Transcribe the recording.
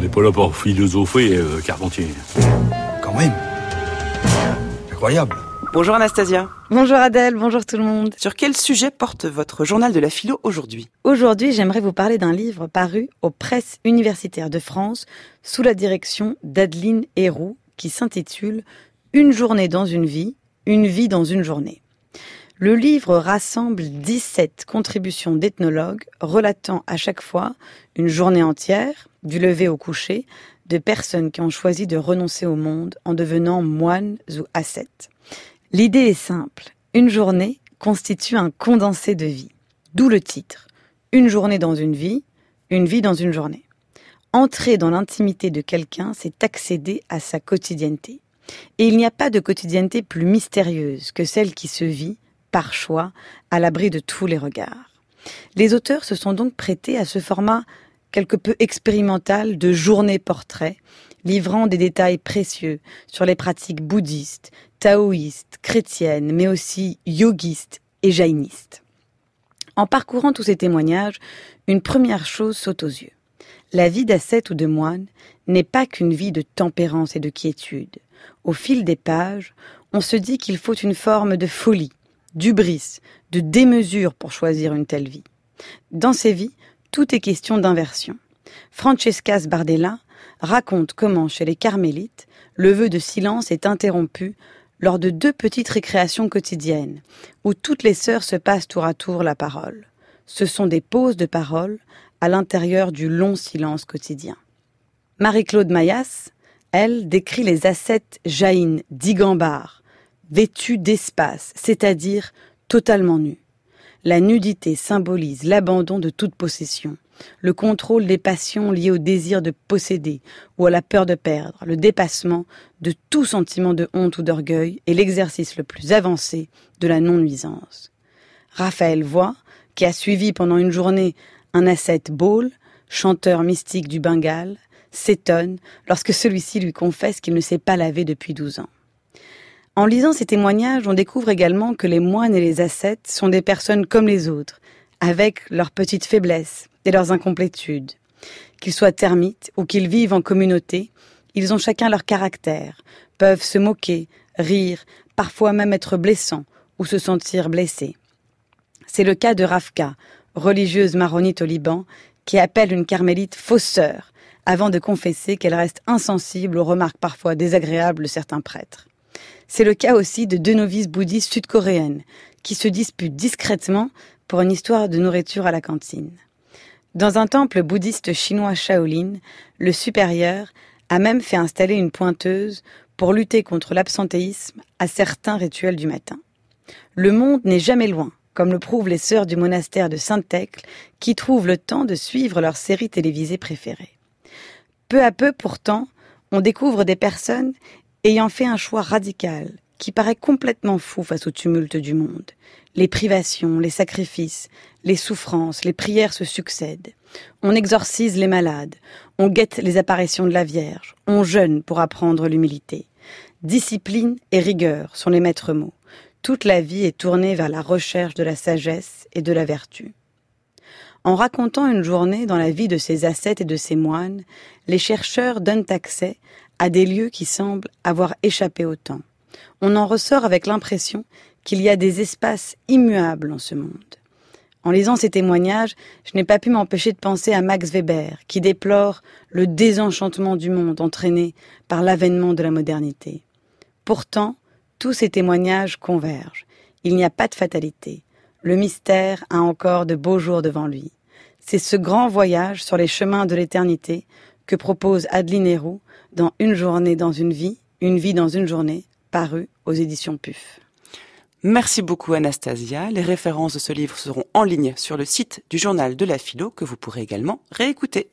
On n'est pas là pour philosopher, euh, Carpentier. Quand même. Incroyable. Bonjour Anastasia. Bonjour Adèle, bonjour tout le monde. Sur quel sujet porte votre journal de la philo aujourd'hui? Aujourd'hui, j'aimerais vous parler d'un livre paru aux presses universitaires de France sous la direction d'Adeline Héroux qui s'intitule Une journée dans une vie, une vie dans une journée. Le livre rassemble 17 contributions d'ethnologues relatant à chaque fois une journée entière, du lever au coucher, de personnes qui ont choisi de renoncer au monde en devenant moines ou ascètes. L'idée est simple. Une journée constitue un condensé de vie. D'où le titre. Une journée dans une vie, une vie dans une journée. Entrer dans l'intimité de quelqu'un, c'est accéder à sa quotidienneté. Et il n'y a pas de quotidienneté plus mystérieuse que celle qui se vit par choix, à l'abri de tous les regards. Les auteurs se sont donc prêtés à ce format quelque peu expérimental de journée-portrait, livrant des détails précieux sur les pratiques bouddhistes, taoïstes, chrétiennes, mais aussi yogistes et jaïnistes. En parcourant tous ces témoignages, une première chose saute aux yeux. La vie d'ascète ou de moine n'est pas qu'une vie de tempérance et de quiétude. Au fil des pages, on se dit qu'il faut une forme de folie, d'ubris, de démesure pour choisir une telle vie. Dans ces vies, tout est question d'inversion. Francesca Sbardella raconte comment, chez les carmélites, le vœu de silence est interrompu lors de deux petites récréations quotidiennes, où toutes les sœurs se passent tour à tour la parole. Ce sont des pauses de parole à l'intérieur du long silence quotidien. Marie-Claude Mayas, elle, décrit les ascètes jaïnes vêtue d'espace, c'est-à-dire totalement nue. La nudité symbolise l'abandon de toute possession, le contrôle des passions liées au désir de posséder ou à la peur de perdre, le dépassement de tout sentiment de honte ou d'orgueil et l'exercice le plus avancé de la non-nuisance. Raphaël Voix, qui a suivi pendant une journée un ascète Ball, chanteur mystique du Bengale, s'étonne lorsque celui-ci lui confesse qu'il ne s'est pas lavé depuis douze ans. En lisant ces témoignages, on découvre également que les moines et les ascètes sont des personnes comme les autres, avec leurs petites faiblesses et leurs incomplétudes. Qu'ils soient termites ou qu'ils vivent en communauté, ils ont chacun leur caractère, peuvent se moquer, rire, parfois même être blessants ou se sentir blessés. C'est le cas de Rafka, religieuse maronite au Liban, qui appelle une carmélite fausseur, avant de confesser qu'elle reste insensible aux remarques parfois désagréables de certains prêtres. C'est le cas aussi de deux novices bouddhistes sud-coréennes qui se disputent discrètement pour une histoire de nourriture à la cantine. Dans un temple bouddhiste chinois Shaolin, le supérieur a même fait installer une pointeuse pour lutter contre l'absentéisme à certains rituels du matin. Le monde n'est jamais loin, comme le prouvent les sœurs du monastère de Saint-Thècle, qui trouvent le temps de suivre leur série télévisée préférée. Peu à peu, pourtant, on découvre des personnes ayant fait un choix radical qui paraît complètement fou face au tumulte du monde. Les privations, les sacrifices, les souffrances, les prières se succèdent. On exorcise les malades, on guette les apparitions de la Vierge, on jeûne pour apprendre l'humilité. Discipline et rigueur sont les maîtres mots. Toute la vie est tournée vers la recherche de la sagesse et de la vertu. En racontant une journée dans la vie de ces ascètes et de ces moines, les chercheurs donnent accès à des lieux qui semblent avoir échappé au temps. On en ressort avec l'impression qu'il y a des espaces immuables en ce monde. En lisant ces témoignages, je n'ai pas pu m'empêcher de penser à Max Weber, qui déplore le désenchantement du monde entraîné par l'avènement de la modernité. Pourtant, tous ces témoignages convergent. Il n'y a pas de fatalité. Le mystère a encore de beaux jours devant lui. C'est ce grand voyage sur les chemins de l'éternité que propose Adeline Héroux dans Une journée dans une vie, une vie dans une journée, paru aux éditions PUF. Merci beaucoup Anastasia. Les références de ce livre seront en ligne sur le site du journal de la philo que vous pourrez également réécouter.